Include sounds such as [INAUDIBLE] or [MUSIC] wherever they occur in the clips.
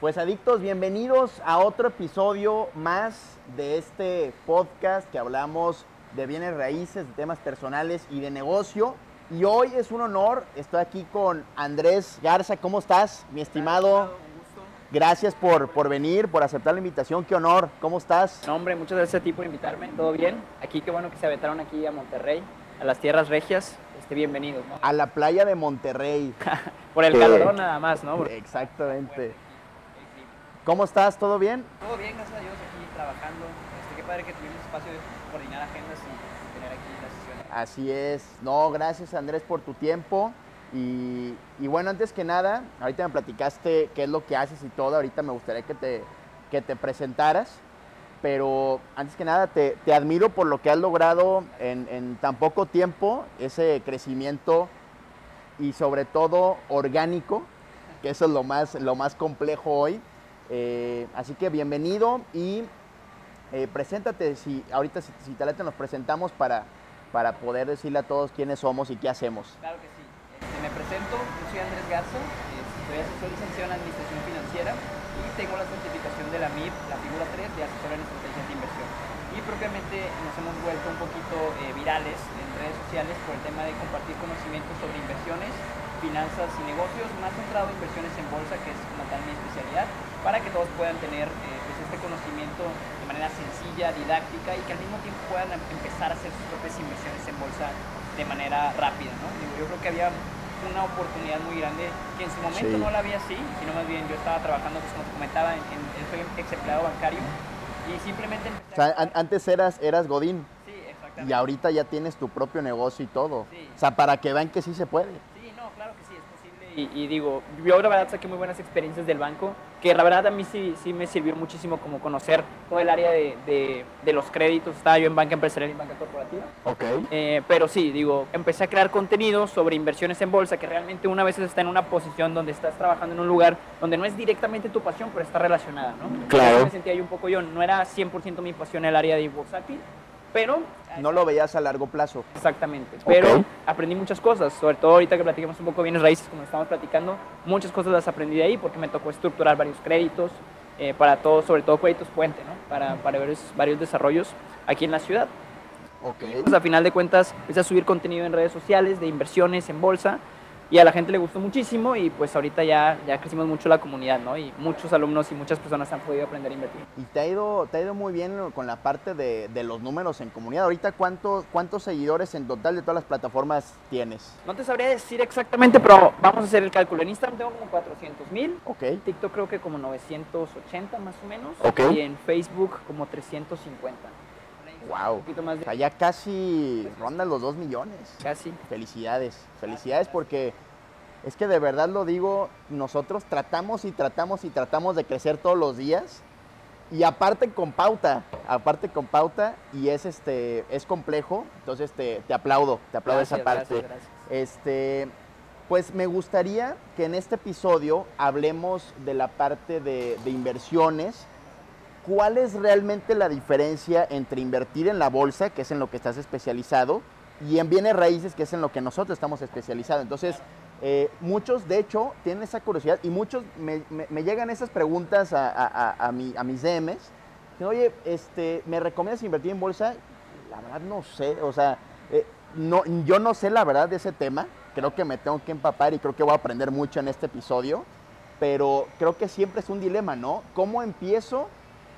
Pues adictos, bienvenidos a otro episodio más de este podcast que hablamos de bienes raíces, de temas personales y de negocio. Y hoy es un honor, estoy aquí con Andrés Garza. ¿Cómo estás, mi estimado? Gracias por, por venir, por aceptar la invitación. Qué honor. ¿Cómo estás? No, hombre, muchas gracias a ti por invitarme. ¿Todo bien? Aquí, qué bueno que se aventaron aquí a Monterrey, a las tierras regias. Este, bienvenidos, ¿no? A la playa de Monterrey. [LAUGHS] por el calor nada más, ¿no? Exactamente. ¿Cómo estás? ¿Todo bien? Todo bien, gracias a Dios, aquí trabajando. Este, qué padre que tuvimos espacio de coordinar agendas y tener aquí las sesiones. Así es. No, gracias Andrés por tu tiempo. Y, y bueno, antes que nada, ahorita me platicaste qué es lo que haces y todo. Ahorita me gustaría que te, que te presentaras. Pero antes que nada, te, te admiro por lo que has logrado en, en tan poco tiempo, ese crecimiento y sobre todo orgánico, que eso es lo más, lo más complejo hoy. Eh, así que bienvenido y eh, preséntate, si ahorita si, si te nos presentamos para, para poder decirle a todos quiénes somos y qué hacemos. Claro que sí. Este, me presento, yo soy Andrés Garza, este, soy asesor licenciado en Administración Financiera y tengo la certificación de la MIP, la figura 3, de asesor en estrategias de inversión. Y propiamente nos hemos vuelto un poquito eh, virales en redes sociales por el tema de compartir conocimientos sobre inversiones, finanzas y negocios, más centrado en inversiones en bolsa, que es como tal mi especialidad, para que todos puedan tener eh, pues este conocimiento de manera sencilla, didáctica y que al mismo tiempo puedan em- empezar a hacer sus propias inversiones en bolsa de manera rápida, ¿no? Yo creo que había una oportunidad muy grande que en su momento Sí. no la había así, sino más bien yo estaba trabajando, pues como te comentaba, en, en- soy ex empleado bancario y simplemente empecé O sea, a- an- antes eras, eras Godín Sí, exactamente. y ahorita ya tienes tu propio negocio y todo. Sí. O sea, para que vean que sí se puede. Sí, no, claro que sí, es posible. Y, y digo, yo la verdad saqué muy buenas experiencias del banco, que la verdad a mí sí, sí me sirvió muchísimo como conocer todo el área de, de- de los créditos. Estaba yo en banca empresarial y banca corporativa. Ok. Eh, pero sí, digo, empecé a crear contenido sobre inversiones en bolsa, que realmente una vez está en una posición donde estás trabajando en un lugar donde no es directamente tu pasión, pero está relacionada, ¿no? Claro. Así me sentía yo un poco yo, no era 100% mi pasión el área de bursátil, pero... No lo veías a largo plazo. Exactamente, pero Ok. aprendí muchas cosas, sobre todo ahorita que platicamos un poco bienes raíces, como estamos platicando, muchas cosas las aprendí de ahí porque me tocó estructurar varios créditos eh, para todo, sobre todo créditos puente, ¿no? Para, para varios, varios desarrollos aquí en la ciudad. Ok. Pues a final de cuentas empecé a subir contenido en redes sociales de inversiones en bolsa y a la gente le gustó muchísimo y pues ahorita ya, ya crecimos mucho la comunidad, ¿no? Y muchos alumnos y muchas personas han podido aprender a invertir. Y te ha ido, te ha ido muy bien con la parte de, de los números en comunidad. Ahorita, ¿cuántos, ¿cuántos seguidores en total de todas las plataformas tienes? No te sabría decir exactamente, pero vamos a hacer el cálculo. En Instagram tengo como 400 mil, Ok. TikTok creo que como 980 más o menos. Ok. Y en Facebook como 350. Un Wow. poquito más de ya casi rondan los dos millones. casi. Felicidades, felicidades porque es que de verdad lo digo, nosotros tratamos y tratamos y tratamos de crecer todos los días y aparte con pauta, aparte con pauta y es este es complejo, entonces te, te aplaudo, te aplaudo esa parte. gracias, gracias. Este, pues me gustaría que en este episodio hablemos de la parte de, de inversiones. ¿Cuál es realmente la diferencia entre invertir en la bolsa, que es en lo que estás especializado, y en bienes raíces, que es en lo que nosotros estamos especializados? Entonces, eh, muchos, de hecho, tienen esa curiosidad y muchos me, me- me llegan esas preguntas a, a- a- mi- a mis DMs. Oye, este, ¿me recomiendas invertir en bolsa? La verdad no sé, o sea, eh, no, yo no sé la verdad de ese tema. Creo que me tengo que empapar y creo que voy a aprender mucho en este episodio. Pero creo que siempre es un dilema, ¿no? ¿Cómo empiezo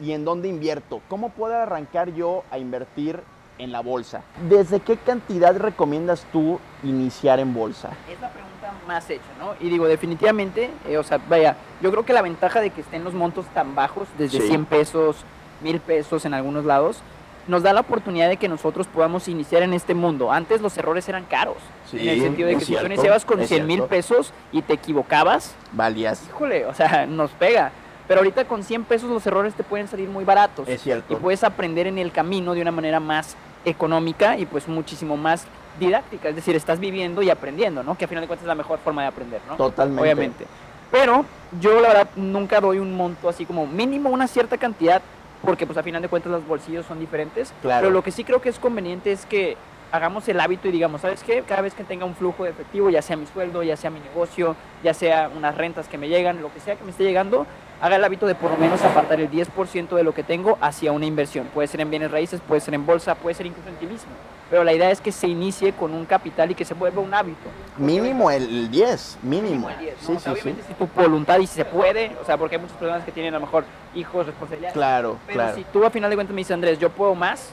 y en dónde invierto? ¿Cómo puedo arrancar yo a invertir en la bolsa? ¿Desde qué cantidad recomiendas tú iniciar en bolsa? Es la pregunta más hecha, ¿no? Y digo, definitivamente, eh, o sea, vaya, yo creo que la ventaja de que estén los montos tan bajos, desde Sí. 100 pesos, 1000 pesos en algunos lados, nos da la oportunidad de que nosotros podamos iniciar en este mundo. Antes los errores eran caros, Sí, en el sentido de que si tú iniciabas con es 100 mil pesos y te equivocabas, Valías. híjole, o sea, nos pega. Pero ahorita con 100 pesos los errores te pueden salir muy baratos. Es cierto. Y puedes aprender en el camino de una manera más económica y pues muchísimo más didáctica. Es decir, estás viviendo y aprendiendo, ¿no? Que a final de cuentas es la mejor forma de aprender, ¿no? Totalmente. Obviamente. Pero yo la verdad nunca doy un monto así como mínimo una cierta cantidad porque pues a final de cuentas los bolsillos son diferentes. Claro. Pero lo que sí creo que es conveniente es que hagamos el hábito y digamos, ¿sabes qué? Cada vez que tenga un flujo de efectivo, ya sea mi sueldo, ya sea mi negocio, ya sea unas rentas que me llegan, lo que sea que me esté llegando, haga el hábito de por lo menos apartar el 10% de lo que tengo hacia una inversión. Puede ser en bienes raíces, puede ser en bolsa, puede ser incluso en ti mismo. Pero la idea es que se inicie con un capital y que se vuelva un hábito. Mínimo el 10, mínimo. Mínimo el 10, ¿no? Sí, O sea, sí, sí. obviamente si tu voluntad y si se puede, o sea, porque hay muchas personas que tienen a lo mejor hijos, responsabilidades. Claro, Pero claro. si tú a final de cuentas me dices, Andrés, yo puedo más,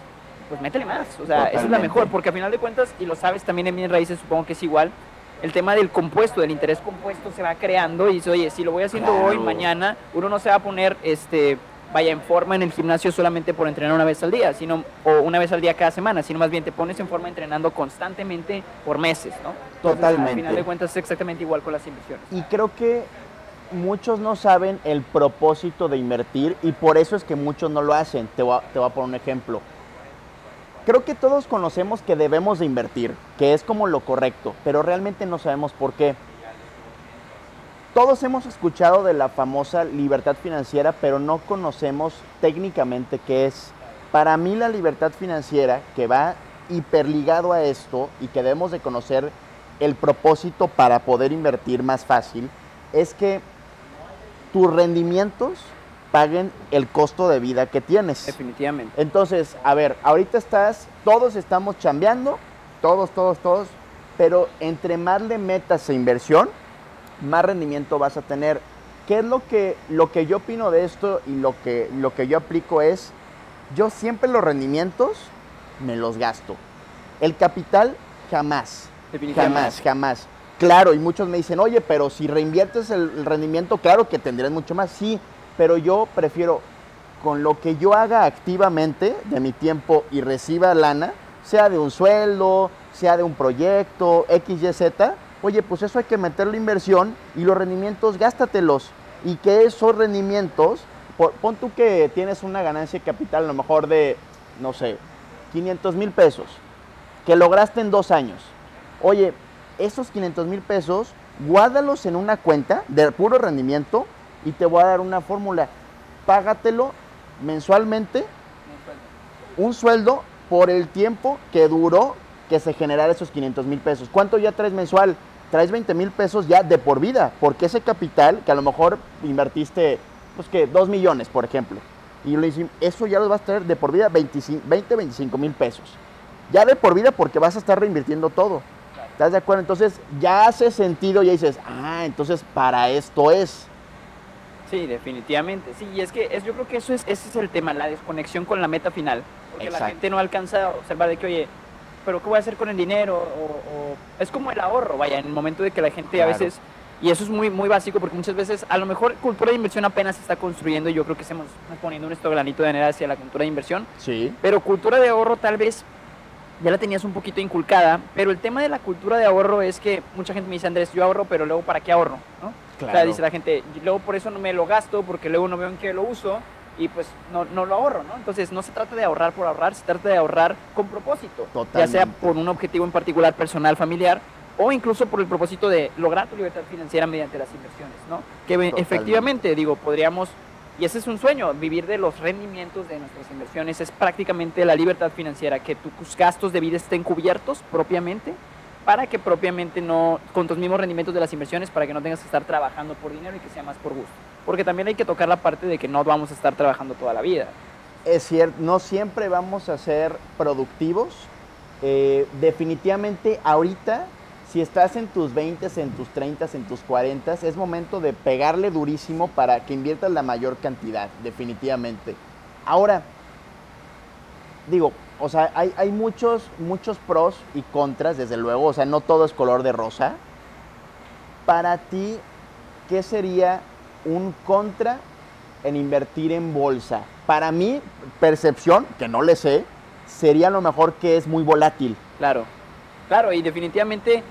pues métele más. O sea, esa es la mejor, porque a final de cuentas, y lo sabes también en bienes raíces, supongo que es igual, el tema del compuesto, del interés compuesto se va creando y dice, oye, si lo voy haciendo hoy, mañana, uno no se va a poner, este, vaya en forma en el gimnasio solamente por entrenar una vez al día, sino, o una vez al día cada semana, sino más bien te pones en forma entrenando constantemente por meses, ¿no? Entonces, Totalmente. Al final de cuentas es exactamente igual con las inversiones. Y creo que muchos no saben el propósito de invertir y por eso es que muchos no lo hacen. Te voy a, te voy a poner un ejemplo. Creo que todos conocemos que debemos de invertir, que es como lo correcto, pero realmente no sabemos por qué. Todos hemos escuchado de la famosa libertad financiera, pero no conocemos técnicamente qué es. Para mí la libertad financiera, que va hiperligado a esto y que debemos de conocer el propósito para poder invertir más fácil, es que tus rendimientos paguen el costo de vida que tienes. Definitivamente. Entonces, a ver, ahorita estás, todos estamos chambeando, todos, todos, todos, pero entre más le metas a inversión, más rendimiento vas a tener. ¿Qué es lo que, lo que yo opino de esto y lo que, lo que yo aplico es, yo siempre los rendimientos me los gasto. El capital jamás, Definitivamente. jamás, jamás. Claro, y muchos me dicen, oye, pero si reinviertes el, el rendimiento, claro que tendrás mucho más. Sí, pero yo prefiero con lo que yo haga activamente de mi tiempo y reciba lana, sea de un sueldo, sea de un proyecto, X, Y, Z, oye, pues eso hay que meterle inversión y los rendimientos gástatelos. Y que esos rendimientos, pon tú que tienes una ganancia de capital a lo mejor de, no sé, 500 mil pesos, que lograste en dos años. Oye, esos 500 mil pesos, guárdalos en una cuenta de puro rendimiento y te voy a dar una fórmula. Págatelo mensualmente un sueldo por el tiempo que duró que se generara esos 500 mil pesos. ¿Cuánto ya traes mensual? Traes 20 mil pesos ya de por vida, porque ese capital que a lo mejor invertiste, pues que 2 millones, por ejemplo, y lo hicim- eso ya lo vas a traer de por vida 25, 20, 25 mil pesos. Ya de por vida porque vas a estar reinvirtiendo todo. ¿Estás de acuerdo? Entonces ya hace sentido, ya dices, ah, entonces para esto es. Sí, definitivamente. Sí, y es que es, yo creo que eso es, ese es el tema, la desconexión con la meta final. Porque la gente no alcanza a observar de que, oye, pero ¿qué voy a hacer con el dinero? O, o- es como el ahorro, vaya, en el momento de que la gente a veces, y eso es muy, muy básico porque muchas veces a lo mejor cultura de inversión apenas se está construyendo y yo creo que estamos poniendo nuestro granito de arena hacia la cultura de inversión. Sí. Pero cultura de ahorro tal vez ya la tenías un poquito inculcada, pero el tema de la cultura de ahorro es que mucha gente me dice, Andrés, yo ahorro, pero luego ¿para qué ahorro? ¿no? O sea, Claro. dice la gente, "Y luego por eso no me lo gasto, porque luego no veo en qué lo uso y pues no, no lo ahorro, ¿no? Entonces no se trata de ahorrar por ahorrar, se trata de ahorrar con propósito, ya sea por un objetivo en particular personal, familiar, o incluso por el propósito de lograr tu libertad financiera mediante las inversiones, ¿no? Que Totalmente. efectivamente, digo, podríamos, y ese es un sueño, vivir de los rendimientos de nuestras inversiones, es prácticamente la libertad financiera, que tus gastos de vida estén cubiertos propiamente para que propiamente no, con tus mismos rendimientos de las inversiones, para que no tengas que estar trabajando por dinero y que sea más por gusto. Porque también hay que tocar la parte de que no vamos a estar trabajando toda la vida. Es cierto, no siempre vamos a ser productivos. Eh, definitivamente ahorita, si estás en tus 20, en tus 30, en tus 40, es momento de pegarle durísimo para que inviertas la mayor cantidad, definitivamente. Ahora, digo, o sea, hay, hay muchos, muchos pros y contras, desde luego, o sea, no todo es color de rosa. Para ti, ¿qué sería un contra en invertir en bolsa? Para mi percepción, que no le sé, sería lo mejor que es muy volátil. Claro, claro, y definitivamente,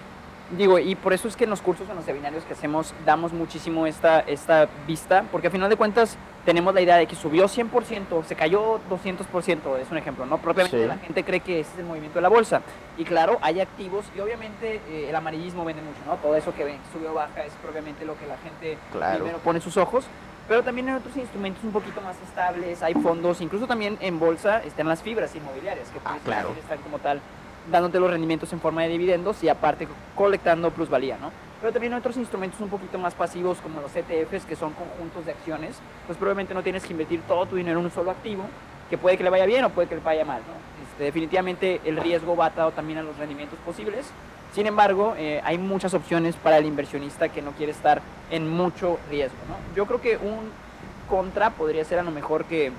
digo, y por eso es que en los cursos, en los seminarios que hacemos, damos muchísimo esta, esta vista, porque a final de cuentas tenemos la idea de que subió 100%, se cayó 200%, es un ejemplo, ¿no? Propiamente Sí. la gente cree que ese es el movimiento de la bolsa. Y claro, hay activos, y obviamente eh, el amarillismo vende mucho, ¿no? Todo eso que ven, sube o baja, es propiamente lo que la gente Claro. primero pone sus ojos. Pero también hay otros instrumentos un poquito más estables, hay fondos, incluso también en bolsa están las fibras inmobiliarias, que Ah, puedes claro. están como tal dándote los rendimientos en forma de dividendos y aparte colectando plusvalía, ¿no? Pero también otros instrumentos un poquito más pasivos como los ETFs, que son conjuntos de acciones. Pues probablemente no tienes que invertir todo tu dinero en un solo activo, que puede que le vaya bien o puede que le vaya mal. ¿no? Este, definitivamente el riesgo va atado también a los rendimientos posibles. Sin embargo, eh, hay muchas opciones para el inversionista que no quiere estar en mucho riesgo. ¿no? Yo creo que un contra podría ser a lo mejor que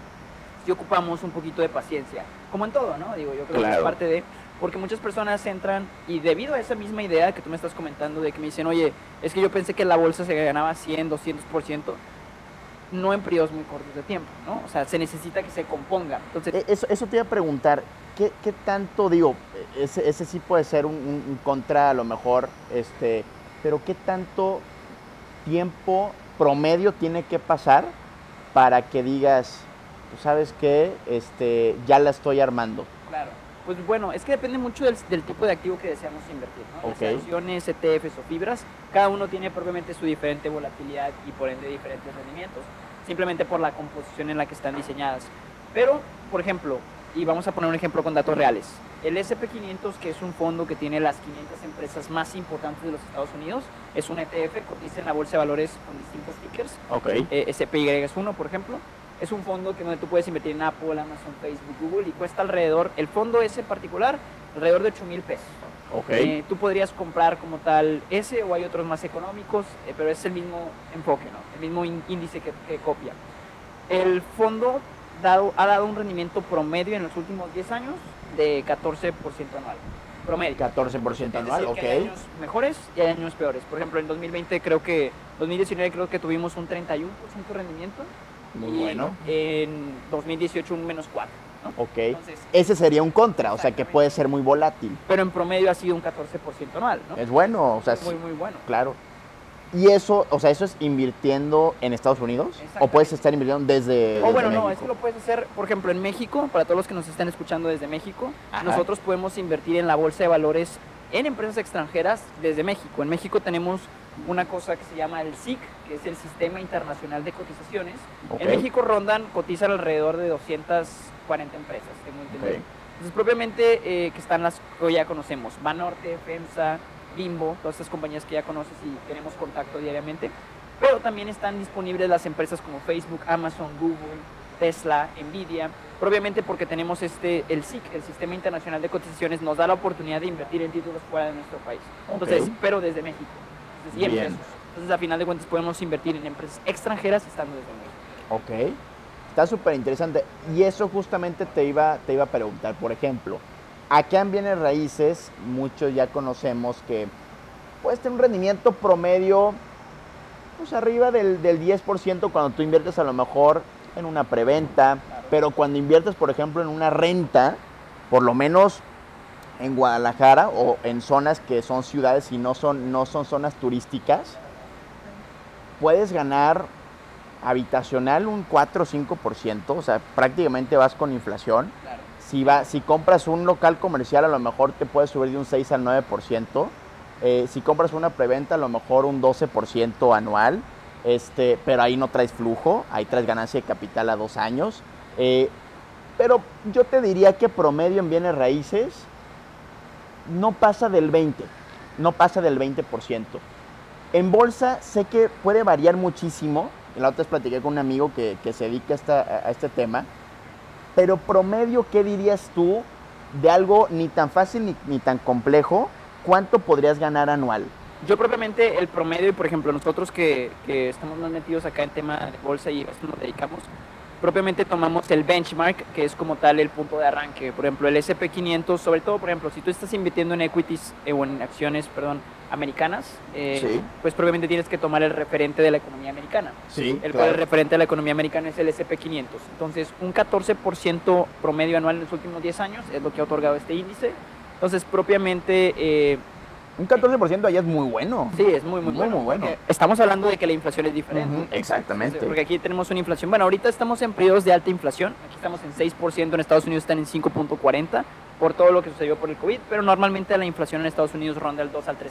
si ocupamos un poquito de paciencia, como en todo, ¿no? Digo, yo creo que es parte de, porque muchas personas entran y debido a esa misma idea que tú me estás comentando de que me dicen, oye, es que yo pensé que la bolsa se ganaba 100, 200%, no en periodos muy cortos de tiempo, ¿no? O sea, se necesita que se componga. Entonces, E- Eso, eso te iba a preguntar, ¿qué, qué tanto, digo, ese, ese sí puede ser un, un- un contra a lo mejor, este, pero qué tanto tiempo promedio tiene que pasar para que digas, pues sabes qué, este, ya la estoy armando? Claro. Pues bueno, es que depende mucho del, del tipo de activo que deseamos invertir, ¿no? Ya sea Ok. acciones, ETFs o fibras, cada uno tiene propiamente su diferente volatilidad y por ende diferentes rendimientos, simplemente por la composición en la que están diseñadas. Pero, por ejemplo, y vamos a poner un ejemplo con datos reales, el SP500, que es un fondo que tiene las 500 empresas más importantes de los Estados Unidos, es un ETF, cotiza en la bolsa de valores con distintos tickers, Ok. eh, SPY es uno, por ejemplo. Es un fondo que donde tú puedes invertir en Apple, Amazon, Facebook, Google y cuesta alrededor, el fondo ese particular, alrededor de 8 mil pesos. Ok. Eh, tú podrías comprar como tal ese o hay otros más económicos, eh, pero es el mismo enfoque, ¿no? el mismo ín- índice que, que copia. El fondo dado, ha dado un rendimiento promedio en los últimos 10 años de 14% anual. Promedio. 14% Es anual, que hay ok. años mejores y hay años peores. Por ejemplo, en 2020 creo que, 2019 creo que tuvimos un 31% de rendimiento. Muy y bueno. En 2018 un menos 4. ¿no? Ok. Entonces, Ese sería un contra, o sea que puede ser muy volátil. pero en promedio ha sido un 14% anual, ¿no? Es bueno, o sea, muy, sí, muy bueno. claro. Y eso, o sea, eso es invirtiendo en Estados Unidos o puedes estar invirtiendo desde, O desde bueno, no, México? es que lo puedes hacer, por ejemplo, en México, para todos los que nos están escuchando desde México, Ajá. nosotros podemos invertir en la bolsa de valores en empresas extranjeras desde México. En México tenemos una cosa que se llama el SIC, que es el Sistema Internacional de Cotizaciones. En México rondan, cotizan alrededor de 240 empresas, tengo entendido. Entonces, propiamente, eh, que están las que ya conocemos, Banorte, FEMSA, Bimbo, todas estas compañías que ya conoces y tenemos contacto diariamente. Pero también están disponibles las empresas como Facebook, Amazon, Google, Tesla, Nvidia. Propiamente porque tenemos este, el SIC, el Sistema Internacional de Cotizaciones, nos da la oportunidad de invertir en títulos fuera de nuestro país. Entonces, pero desde México. Entonces, y en Bien. pesos. Entonces, a final de cuentas, podemos invertir en empresas extranjeras estando desde México. Ok. Está súper interesante. Y eso justamente te iba, te iba a preguntar. Por ejemplo, acá en bienes raíces, muchos ya conocemos que puedes tener un rendimiento promedio pues arriba del, del 10% cuando tú inviertes a lo mejor en una preventa, pero cuando inviertes, por ejemplo, en una renta, por lo menos en Guadalajara o en zonas que son ciudades y no son, no son zonas turísticas, puedes ganar habitacional un 4 o 5%, o sea, prácticamente vas con inflación. Claro. Si, va, si compras un local comercial, a lo mejor te puedes subir de un 6 al 9%. Eh, si compras una preventa, a lo mejor un 12% anual. Este, pero ahí no traes flujo, ahí traes ganancia de capital a dos años. Eh, pero yo te diría que promedio en bienes raíces no pasa del 20, no pasa del 20%. En bolsa sé que puede variar muchísimo. La otra vez platiqué con un amigo que, se dedica a, este tema. Pero promedio, ¿qué dirías tú de algo ni tan fácil ni tan complejo? ¿Cuánto podrías ganar anual? Yo propiamente el promedio, y por ejemplo nosotros que, que estamos más metidos acá en tema de bolsa y a esto nos dedicamos, propiamente tomamos el benchmark, que es como tal el punto de arranque. Por ejemplo, el SP500, sobre todo, por ejemplo, si tú estás invirtiendo en equities eh, o en acciones, perdón, americanas, eh, Sí. pues propiamente tienes que tomar el referente de la economía americana. Sí, El cual el referente de la economía americana es el SP500. Entonces, un 14% promedio anual en los últimos 10 años es lo que ha otorgado este índice. Entonces, propiamente... eh, Un 14% allá es muy bueno. Sí, es muy, muy, Muy, bueno. muy bueno. Estamos hablando de que la inflación es diferente. Ujú, exactamente. Porque aquí tenemos una inflación. Bueno, ahorita estamos en periodos de alta inflación. Aquí estamos en 6%, en Estados Unidos están en 5.40% por todo lo que sucedió por el COVID. Pero normalmente la inflación en Estados Unidos ronda el 2 al 3%.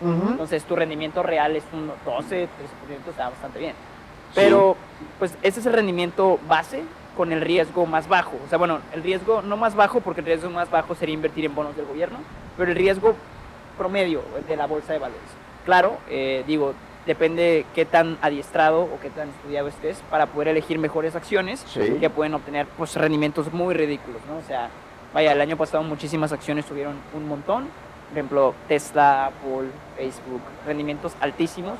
Ujú. Entonces tu rendimiento real es un 12, 13%, está bastante bien. Pero pues ese es el rendimiento base con el riesgo más bajo. O sea, bueno, el riesgo no más bajo porque el riesgo más bajo sería invertir en bonos del gobierno, pero el riesgo promedio de la bolsa de valores. Claro, eh, digo, depende qué tan adiestrado o qué tan estudiado estés para poder elegir mejores acciones Sí. que pueden obtener pues rendimientos muy ridículos, ¿no? O sea, vaya, el año pasado muchísimas acciones tuvieron un montón, por ejemplo, Tesla, Apple, Facebook, rendimientos altísimos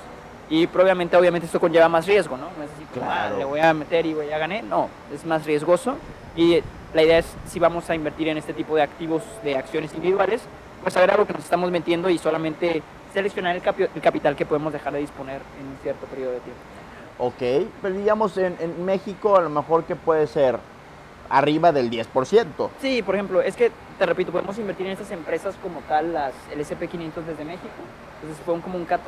y probablemente, obviamente esto conlleva más riesgo, ¿no? No es así como, Claro. "Ah, le voy a meter y voy a ganar, no, es más riesgoso y la idea es si vamos a invertir en este tipo de activos de acciones individuales, pues saber a lo que nos estamos metiendo y solamente seleccionar el, capi- el capital que podemos dejar de disponer en un cierto periodo de tiempo. Ok, pero digamos en, en México a lo mejor que puede ser arriba del 10%. Sí, por ejemplo, es que, te repito, podemos invertir en estas empresas como tal, las, el SP500 desde México, entonces fue un, como un 14%,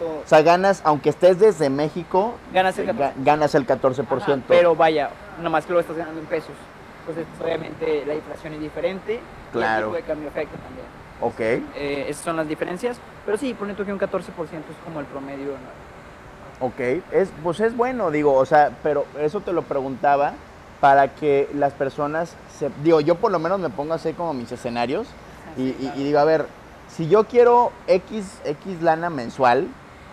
O sea, ganas, aunque estés desde México, ganas el 14%. ga- ganas el 14%. Ajá, pero vaya, nomás que lo estás ganando en pesos. Entonces, pues, obviamente la inflación es diferente Claro. y el tipo de cambio afecta también. Ok, Eh, esas son las diferencias, pero sí, pone tú que un 14% es como el promedio. ¿no? ok. Es, pues es bueno, digo, o sea, pero eso te lo preguntaba para que las personas, se, digo, yo por lo menos me pongo a hacer como mis escenarios y, y- y digo, a ver, si yo quiero X, X lana mensual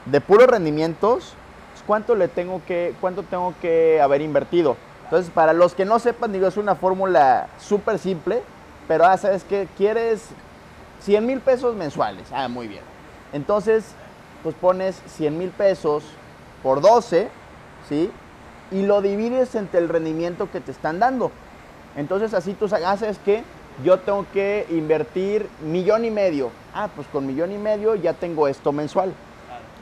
de puros rendimientos, pues, ¿cuánto le tengo que, cuánto tengo que haber invertido? Entonces, para los que no sepan, digo, es una fórmula súper simple, pero ah, ¿sabes qué? ¿Quieres 100 mil pesos mensuales? Ah, muy bien. Entonces, pues pones 100 mil pesos por 12, ¿sí? Y lo divides entre el rendimiento que te están dando. Entonces, así tú haces que yo tengo que invertir millón y medio. Ah, pues con millón y medio ya tengo esto mensual.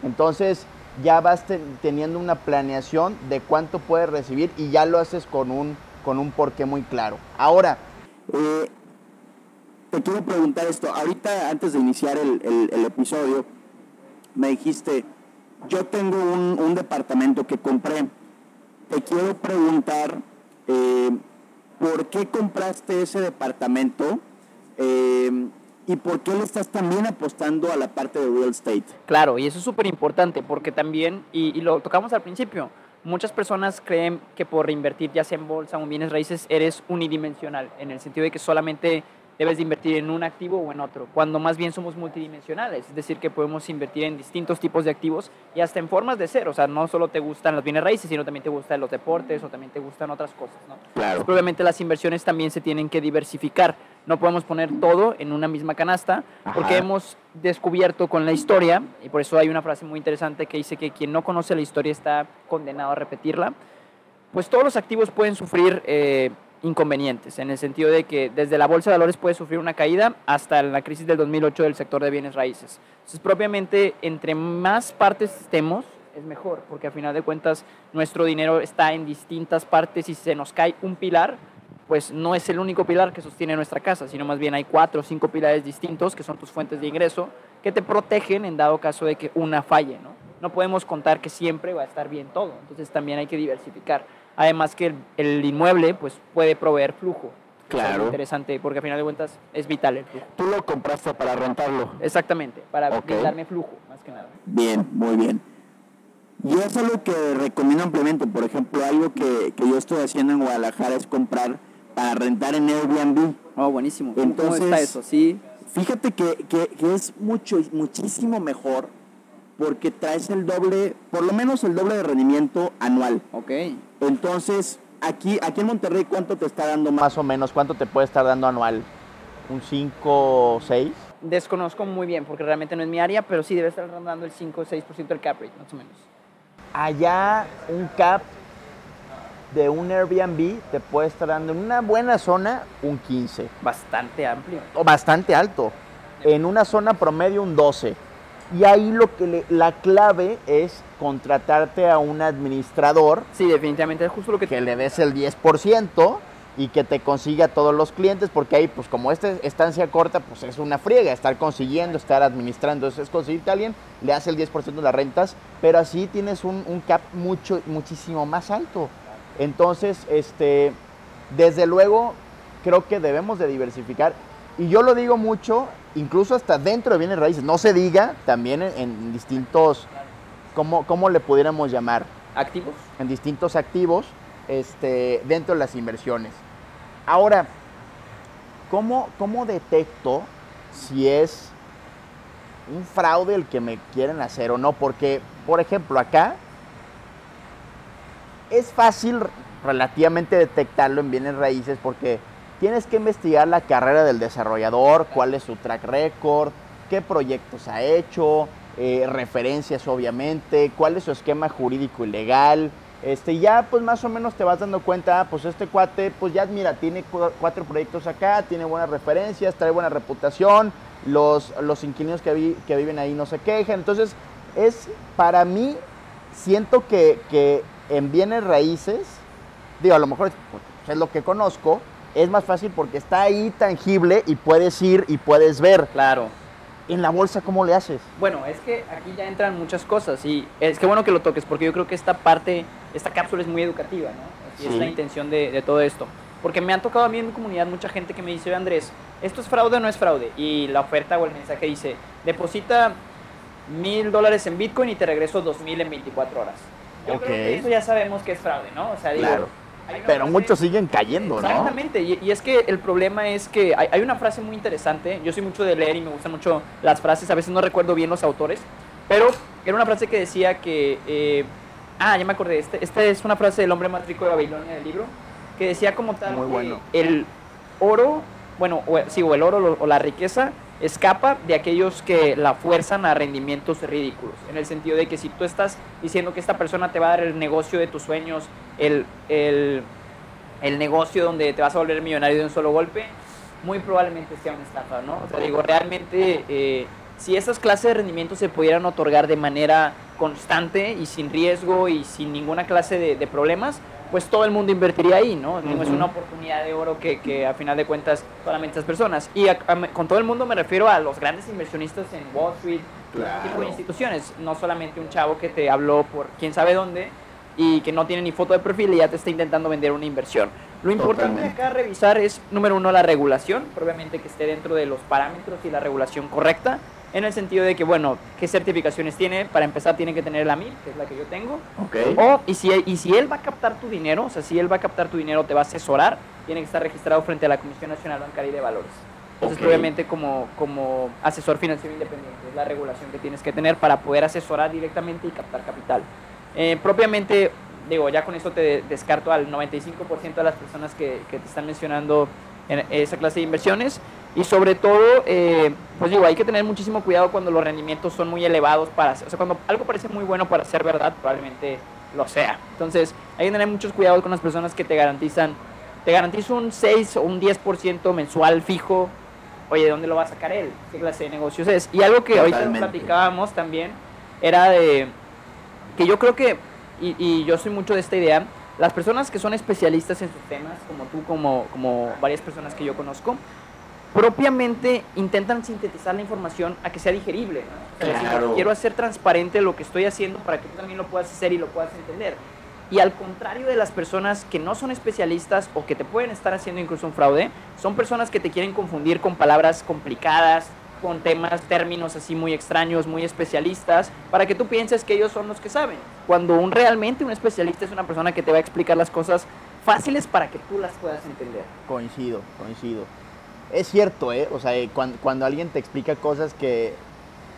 Entonces, ya vas te- teniendo una planeación de cuánto puedes recibir y ya lo haces con un, con un porqué muy claro. Ahora, Eh, te quiero preguntar esto. Ahorita, antes de iniciar el, el- el episodio, me dijiste, yo tengo un, un departamento que compré. Te quiero preguntar, eh, ¿por qué compraste ese departamento? Eh, ¿Y por qué le estás también apostando a la parte de real estate? Claro, y eso es súper importante porque también, y, y lo tocamos al principio, muchas personas creen que por reinvertir ya sea en bolsa o en bienes raíces eres unidimensional, en el sentido de que solamente debes de invertir en un activo o en otro, cuando más bien somos multidimensionales, es decir, que podemos invertir en distintos tipos de activos y hasta en formas de ser, o sea, no solo te gustan los bienes raíces, sino también te gustan los deportes o también te gustan otras cosas, ¿no? Claro. Pues, obviamente las inversiones también se tienen que diversificar. No podemos poner todo en una misma canasta porque hemos descubierto con la historia, y por eso hay una frase muy interesante que dice que quien no conoce la historia está condenado a repetirla, pues todos los activos pueden sufrir eh, inconvenientes, en el sentido de que desde la bolsa de valores puede sufrir una caída hasta la crisis del 2008 del sector de bienes raíces. Entonces, propiamente, entre más partes estemos, es mejor, porque a final de cuentas nuestro dinero está en distintas partes y si se nos cae un pilar, pues no es el único pilar que sostiene nuestra casa, sino más bien hay cuatro o cinco pilares distintos que son tus fuentes de ingreso que te protegen en dado caso de que una falle, ¿no? No podemos contar que siempre va a estar bien todo, entonces también hay que diversificar. Además que el, el inmueble pues puede proveer flujo. es Claro. interesante porque a final de cuentas es vital el flujo. Tú lo compraste para rentarlo. Exactamente, para Ok. brindarme flujo, más que nada. Bien, muy bien. Y es algo que recomiendo ampliamente. Por ejemplo, algo que, que yo estoy haciendo en Guadalajara es comprar para rentar en Airbnb. Oh, buenísimo. ¿Cómo- cómo está eso? eso? Sí. Fíjate que, que- que es mucho, muchísimo mejor porque traes el doble, por lo menos el doble de rendimiento anual. Ok. Entonces, aquí, aquí en Monterrey, ¿cuánto te está dando más? más o menos, ¿cuánto te puede estar dando anual? ¿Un 5 o 6? Desconozco muy bien porque realmente no es mi área, pero sí debe estar rondando el 5 o 6% del cap rate, más o menos. Allá un cap de un Airbnb te puede estar dando en una buena zona un 15, Bastante amplio. o bastante alto. En una zona promedio un 12. Y ahí lo que le- la clave es contratarte a un administrador Sí, definitivamente es justo lo que que le des el 10% y que te consiga todos los clientes, porque ahí, pues como esta estancia corta, pues es una friega, estar consiguiendo, estar administrando, entonces es conseguirte a alguien, le das el 10% de las rentas, pero así tienes un, un cap mucho, muchísimo más alto. Entonces, este, desde luego, creo que debemos de diversificar, y yo lo digo mucho, incluso hasta dentro de bienes raíces, no se diga, también en, en distintos, ¿cómo, ¿cómo le pudiéramos llamar? activos. en distintos activos este, dentro de las inversiones. Ahora, ¿cómo, cómo detecto si es un fraude el que me quieren hacer o no, porque, por ejemplo, acá es fácil relativamente detectarlo en bienes raíces porque tienes que investigar la carrera del desarrollador, cuál es su track record, qué proyectos ha hecho, eh, referencias obviamente, cuál es su esquema jurídico y legal. Este, ya pues más o menos te vas dando cuenta, pues este cuate, pues ya mira, tiene cuatro proyectos acá, tiene buenas referencias, trae buena reputación, los, los inquilinos que, que viven ahí no se quejan. Entonces, es para mí, siento que, que en bienes raíces, digo, a lo mejor es, pues, es lo que conozco, es más fácil porque está ahí tangible y puedes ir y puedes ver. Claro. En la bolsa, ¿cómo le haces? Bueno, es que aquí ya entran muchas cosas y es que bueno que lo toques porque yo creo que esta parte, esta cápsula es muy educativa, ¿no? Y es la intención de, de, todo esto. Porque me han tocado a mí en mi comunidad mucha gente que me dice, Andrés, ¿esto es fraude o no es fraude? Y la oferta o el mensaje dice, deposita mil dólares en Bitcoin y te regreso dos mil en 24 horas. Yo creo que eso ya sabemos que es fraude, ¿no? O sea, digo, claro. Pero muchos siguen cayendo, ¿no? Exactamente, y, es que el problema es que hay, una frase muy interesante, yo soy mucho de leer y me gustan mucho las frases, a veces no recuerdo bien los autores, pero era una frase que decía que, eh, ah, ya me acordé, este, esta es una frase del hombre más rico de Babilonia del libro, que decía como tal muy bueno. el oro, bueno, o, sí, o el oro o la riqueza escapa de aquellos que la fuerzan a rendimientos ridículos, en el sentido de que si tú estás diciendo que esta persona te va a dar el negocio de tus sueños, el, el, el negocio donde te vas a volver millonario de un solo golpe, muy probablemente sea una estafa, ¿no? O sea, digo, realmente, eh, si esas clases de rendimientos se pudieran otorgar de manera constante y sin riesgo y sin ninguna clase de, de problemas, pues todo el mundo invertiría ahí, ¿no? Es una oportunidad de oro que, que, a final de cuentas solamente esas personas. Y con todo el mundo me refiero a los grandes inversionistas en Wall Street, claro. tipo de instituciones, no solamente un chavo que te habló por quién sabe dónde y que no tiene ni foto de perfil y ya te está intentando vender una inversión. Lo importante acá revisar es, número uno, la regulación, probablemente que esté dentro de los parámetros y la regulación correcta en el sentido de que, bueno, ¿qué certificaciones tiene? Para empezar tiene que tener la MIR, que es la que yo tengo. Okay. O, y si, y si él va a captar tu dinero, o sea, si él va a captar tu dinero, te va a asesorar, tiene que estar registrado frente a la Comisión Nacional Bancaria y de Valores. Entonces, obviamente, como, como asesor financiero independiente, es la regulación que tienes que tener para poder asesorar directamente y captar capital. Eh, propiamente, digo, ya con esto te descarto al 95% de las personas que, que te están mencionando en esa clase de inversiones. Y sobre todo, eh, pues digo, hay que tener muchísimo cuidado cuando los rendimientos son muy elevados para, o sea, cuando algo parece muy bueno para ser verdad, probablemente lo sea. Entonces, hay que tener muchos cuidados con las personas que te garantizan, te garantizo un 6 o un 10% mensual fijo. Oye, ¿de dónde lo va a sacar él? ¿Qué clase de negocios es? Y algo que ahorita platicábamos también era de que yo creo que, y, y yo soy mucho de esta idea, las personas que son especialistas en sus temas, como tú, como, como varias personas que yo conozco, propiamente intentan sintetizar la información a que sea digerible. quiero hacer transparente lo que estoy haciendo para que tú también lo puedas hacer y lo puedas entender. Y al contrario de las personas que no son especialistas o que te pueden estar haciendo incluso un fraude, son personas que te quieren confundir con palabras complicadas, con temas, términos así muy extraños, muy especialistas, para que tú pienses que ellos son los que saben. Cuando un realmente un especialista es una persona que te va a explicar las cosas fáciles para que tú las puedas entender. Coincido, coincido es cierto, ¿eh? O sea, eh, cuando, alguien te explica cosas que,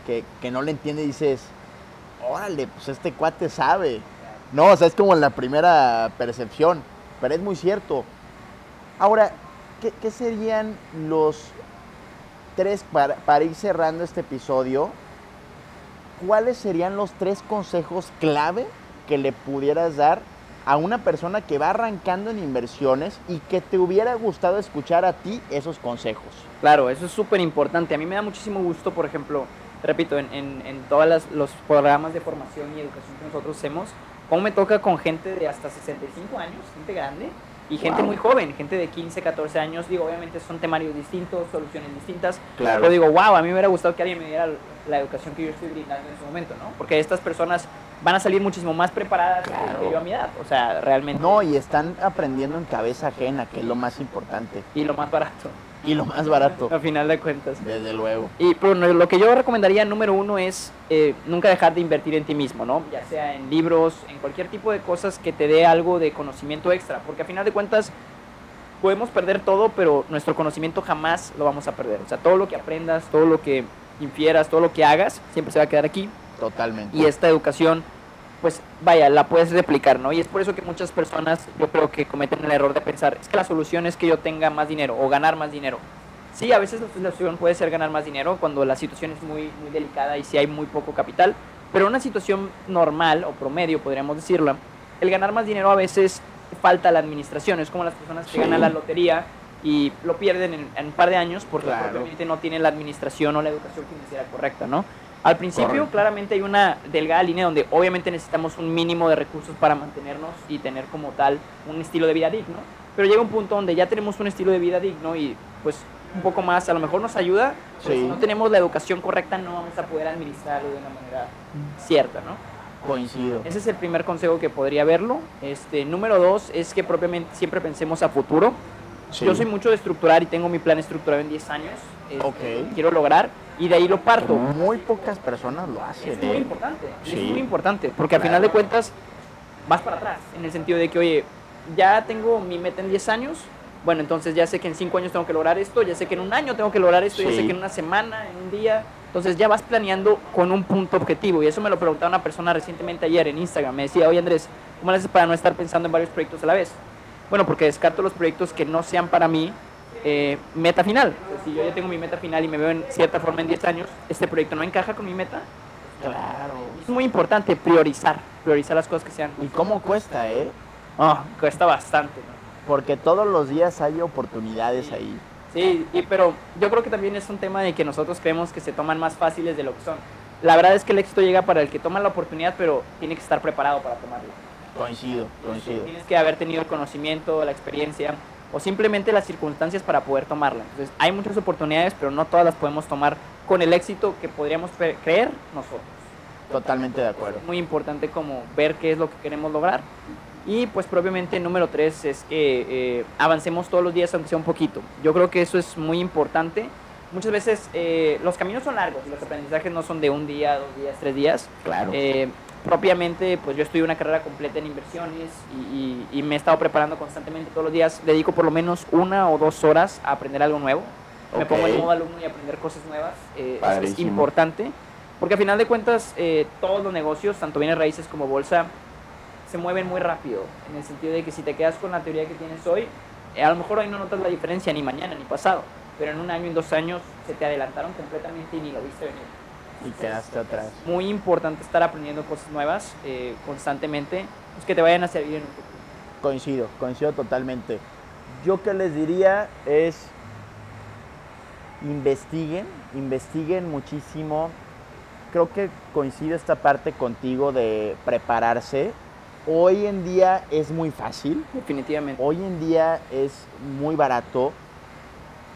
que, no le entiende, dices, órale, pues este cuate sabe. No, o sea, es como la primera percepción, pero es muy cierto. Ahora, ¿qué, serían los tres, para, para ir cerrando este episodio, cuáles serían los tres consejos clave que le pudieras dar a una persona que va arrancando en inversiones y que te hubiera gustado escuchar a ti esos consejos? Claro, eso es súper importante. A mí me da muchísimo gusto, por ejemplo, repito, en, en, todos los programas de formación y educación que nosotros hacemos, cómo me toca con gente de hasta 65 años, gente grande, y gente muy joven, gente de 15, 14 años. Digo, obviamente son temarios distintos, soluciones distintas. Claro. Pero digo, wow, a mí me hubiera gustado que alguien me diera la educación que yo estoy brindando en ese momento, ¿no? Porque estas personas van a salir muchísimo más preparadas que yo a mi edad. O sea, realmente. No, y están aprendiendo en cabeza ajena, que es lo más importante. Y lo más barato. Y lo más barato. [LAUGHS] a final de cuentas. Desde luego. Y pero lo que yo recomendaría, número uno, es eh, nunca dejar de invertir en ti mismo, ¿no? Ya sea en libros, en cualquier tipo de cosas que te dé algo de conocimiento extra. Porque a final de cuentas, podemos perder todo, pero nuestro conocimiento jamás lo vamos a perder. O sea, todo lo que aprendas, todo lo que infieras, todo lo que hagas, siempre se va a quedar aquí. Totalmente. Y esta educación, pues vaya, la puedes replicar, ¿no? Y es por eso que muchas personas, yo creo que cometen el error de pensar, es que la solución es que yo tenga más dinero o ganar más dinero. Sí, a veces la solución puede ser ganar más dinero cuando la situación es muy, muy delicada y si hay muy poco capital, pero en una situación normal o promedio, podríamos decirlo, el ganar más dinero a veces falta la administración. Es como las personas que Sí. ganan la lotería y lo pierden en, en un par de años porque Claro. no tienen la administración o la educación financiera correcta, ¿no? Al principio, Correcto. claramente hay una delgada línea donde obviamente necesitamos un mínimo de recursos para mantenernos y tener como tal un estilo de vida digno. Pero llega un punto donde ya tenemos un estilo de vida digno y pues un poco más, a lo mejor nos ayuda, pero Sí. si no tenemos la educación correcta no vamos a poder administrarlo de una manera cierta, ¿no? Coincido. Ese es el primer consejo que podría verlo. Este, número dos es que propiamente siempre pensemos a futuro. Sí. Yo soy mucho de estructurar y tengo mi plan estructurado en 10 años. este, Quiero lograr y de ahí lo parto. Muy pocas personas lo hacen. Es muy ¿eh? importante, Sí. es muy importante, porque al final de cuentas vas para atrás, en el sentido de que, oye, ya tengo mi meta en 10 años, bueno, entonces ya sé que en 5 años tengo que lograr esto, ya sé que en un año tengo que lograr esto, ya sé que en una semana, en un día, entonces ya vas planeando con un punto objetivo, y eso me lo preguntaba una persona recientemente ayer en Instagram, me decía, oye Andrés, ¿cómo le haces para no estar pensando en varios proyectos a la vez? Bueno, porque descarto los proyectos que no sean para mí eh, meta final. Pues, si yo ya tengo mi meta final y me veo en cierta forma en 10 años, este proyecto no encaja con mi meta, Claro. es muy importante priorizar, priorizar las cosas que sean. ¿Y cómo cuesta, eh? Ah, cuesta bastante. ¿no? Porque todos los días hay oportunidades ahí. Sí, y, pero yo creo que también es un tema de que nosotros creemos que se toman más fáciles de lo que son. La verdad es que el éxito llega para el que toma la oportunidad, pero tiene que estar preparado para tomarla. Coincido, coincido. Tienes que haber tenido el conocimiento, la experiencia o simplemente las circunstancias para poder tomarla. Entonces, hay muchas oportunidades, pero no todas las podemos tomar con el éxito que podríamos creer nosotros. Totalmente de acuerdo. muy importante como ver qué es lo que queremos lograr. Y pues propiamente número tres es que eh, avancemos todos los días aunque sea un poquito. Yo creo que eso es muy importante. Muchas veces eh, los caminos son largos los aprendizajes no son de un día, dos días, tres días. Claro. Eh, propiamente pues yo estudié una carrera completa en inversiones y, y- y me he estado preparando constantemente todos los días. Dedico por lo menos una o dos horas a aprender algo nuevo. Me pongo en modo alumno y aprender cosas nuevas. Eh, es importante. Porque al final de cuentas, eh, todos los negocios, tanto bienes raíces como bolsa, se mueven muy rápido. En el sentido de que si te quedas con la teoría que tienes hoy, eh, a lo mejor hoy no notas la diferencia ni mañana ni pasado. Pero en un año, en dos años, se te adelantaron completamente y ni lo viste venir. Y quedaste atrás. Muy importante estar aprendiendo cosas nuevas eh, constantemente, pues que te vayan a servir en un futuro. Coincido, coincido totalmente. Yo que les diría es investiguen, investiguen muchísimo. Creo que coincide esta parte contigo de prepararse. Hoy en día es muy fácil, Definitivamente. hoy en día es muy barato.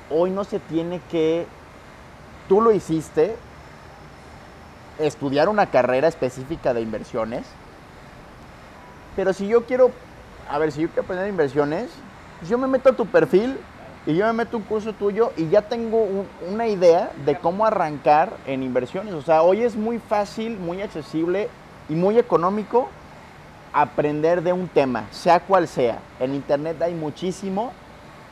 Hoy no se tiene que, tú lo hiciste, estudiar una carrera específica de inversiones. Pero si yo quiero, a ver, si yo quiero aprender inversiones, pues yo me meto a tu perfil y yo me meto a un curso tuyo y ya tengo un- una idea de cómo arrancar en inversiones. O sea, hoy es muy fácil, muy accesible y muy económico aprender de un tema, sea cual sea. En internet hay muchísimo.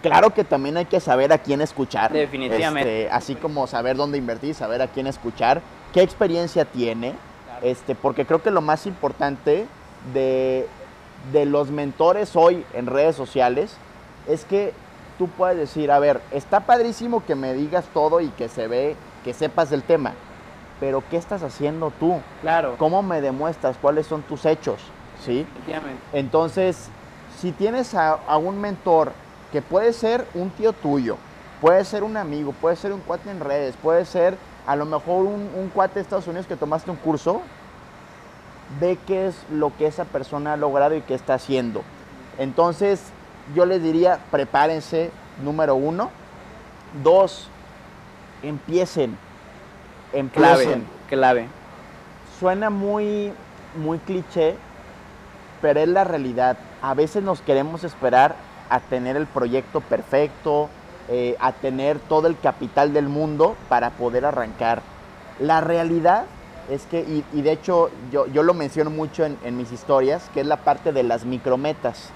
Claro que también hay que saber a quién escuchar. Definitivamente. Este, así como saber dónde invertir, saber a quién escuchar, qué experiencia tiene. Claro. Este, porque creo que lo más importante de, de los mentores hoy en redes sociales es que tú puedes decir, a ver, está padrísimo que me digas todo y que se ve, que sepas del tema, pero ¿qué estás haciendo tú? Claro. ¿Cómo me demuestras cuáles son tus hechos? ¿Sí? Entonces, si tienes a, a un mentor que puede ser un tío tuyo, puede ser un amigo, puede ser un cuate en redes, puede ser a lo mejor un, un cuate de Estados Unidos que tomaste un curso, ve qué es lo que esa persona ha logrado y qué está haciendo. Entonces, yo les diría, prepárense, número uno. Dos, empiecen. Clave. Empiecen Clave. suena muy, muy cliché, pero es la realidad. A veces nos queremos esperar a tener el proyecto perfecto, eh, a tener todo el capital del mundo para poder arrancar. La realidad es que, y, y de hecho yo, yo lo menciono mucho en, en mis historias, que es la parte de las micrometas.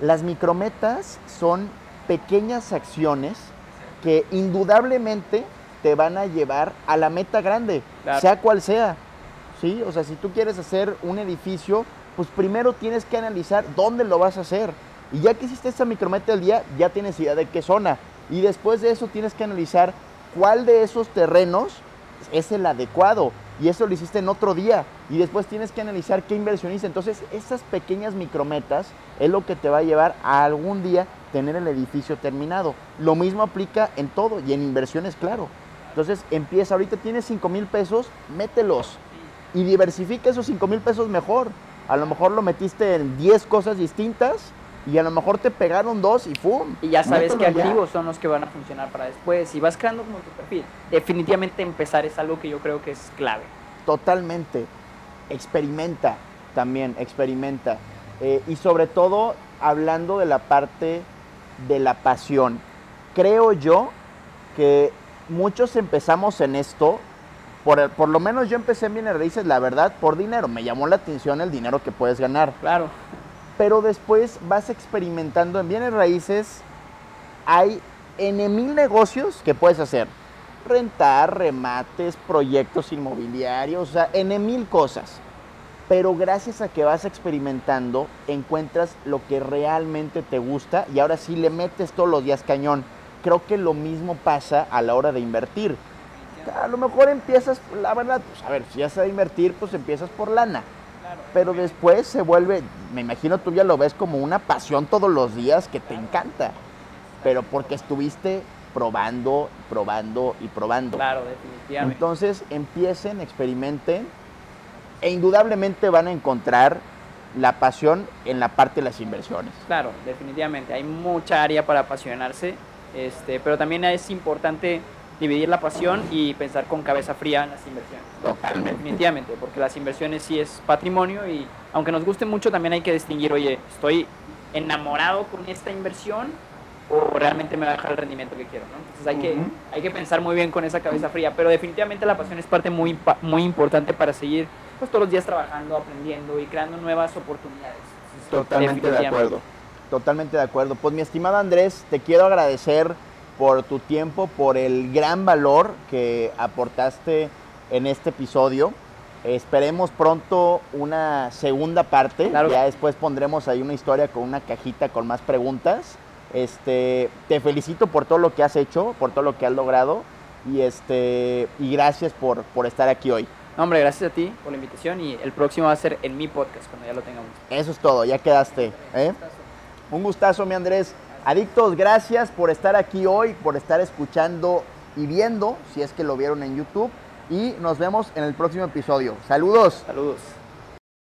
Las micrometas son pequeñas acciones que indudablemente te van a llevar a la meta grande, Claro. sea cual sea. ¿Sí? O sea, si tú quieres hacer un edificio, pues primero tienes que analizar dónde lo vas a hacer. Y ya que hiciste esta micrometa del día, ya tienes idea de qué zona. Y después de eso tienes que analizar cuál de esos terrenos es el adecuado. Y eso lo hiciste en otro día. Y después tienes que analizar qué inversionista. Entonces, esas pequeñas micrometas es lo que te va a llevar a algún día tener el edificio terminado. Lo mismo aplica en todo y en inversiones, claro. Entonces, empieza, ahorita tienes 5 mil pesos, mételos. Y diversifica esos 5 mil pesos mejor. A lo mejor lo metiste en 10 cosas distintas y a lo mejor te pegaron dos y ¡fum! Y ya sabes qué activos son los que van a funcionar para después. Y vas creando como tu perfil. Definitivamente empezar es algo que yo creo que es clave. Totalmente. Experimenta también, experimenta. Eh, y sobre todo, hablando de la parte de la pasión. Creo yo que muchos empezamos en esto, por, por lo menos yo empecé en bienes raíces, la verdad, por dinero. Me llamó la atención el dinero que puedes ganar. Claro. Pero después vas experimentando en bienes raíces. Hay N mil negocios que puedes hacer. Rentar, remates, proyectos inmobiliarios, o sea, N mil cosas. Pero gracias a que vas experimentando, encuentras lo que realmente te gusta y ahora sí le metes todos los días cañón. Creo que lo mismo pasa a la hora de invertir. A lo mejor empiezas, la verdad, pues a ver, si ya sabes invertir, pues empiezas por lana pero después se vuelve, me imagino tú ya lo ves como una pasión todos los días que te encanta, pero porque estuviste probando, probando y probando. Claro, definitivamente. Entonces empiecen, experimenten e indudablemente van a encontrar la pasión en la parte de las inversiones. Claro, definitivamente. Hay mucha área para apasionarse, este, pero también es importante dividir la pasión y pensar con cabeza fría en las inversiones. Totalmente. Definitivamente, porque las inversiones sí es patrimonio y aunque nos guste mucho, también hay que distinguir, oye, estoy enamorado con esta inversión o realmente me va a dejar el rendimiento que quiero, ¿no? Entonces hay, que, hay que pensar muy bien con esa cabeza fría, pero definitivamente la pasión es parte muy, muy importante para seguir pues, todos los días trabajando, aprendiendo y creando nuevas oportunidades. Totalmente de acuerdo. Totalmente de acuerdo. Pues mi estimado Andrés, te quiero agradecer por tu tiempo, por el gran valor que aportaste en este episodio. Esperemos pronto una segunda parte. Claro. Ya después pondremos ahí una historia con una cajita con más preguntas. Este, te felicito por todo lo que has hecho, por todo lo que has logrado y este y gracias por, por estar aquí hoy. No, hombre, gracias a ti por la invitación y el próximo va a ser en mi podcast cuando ya lo tengamos. Eso es todo, ya quedaste. ¿eh? Un gustazo, mi Andrés. Adictos, gracias por estar aquí hoy, por estar escuchando y viendo, si es que lo vieron en YouTube. Y nos vemos en el próximo episodio. Saludos. Saludos.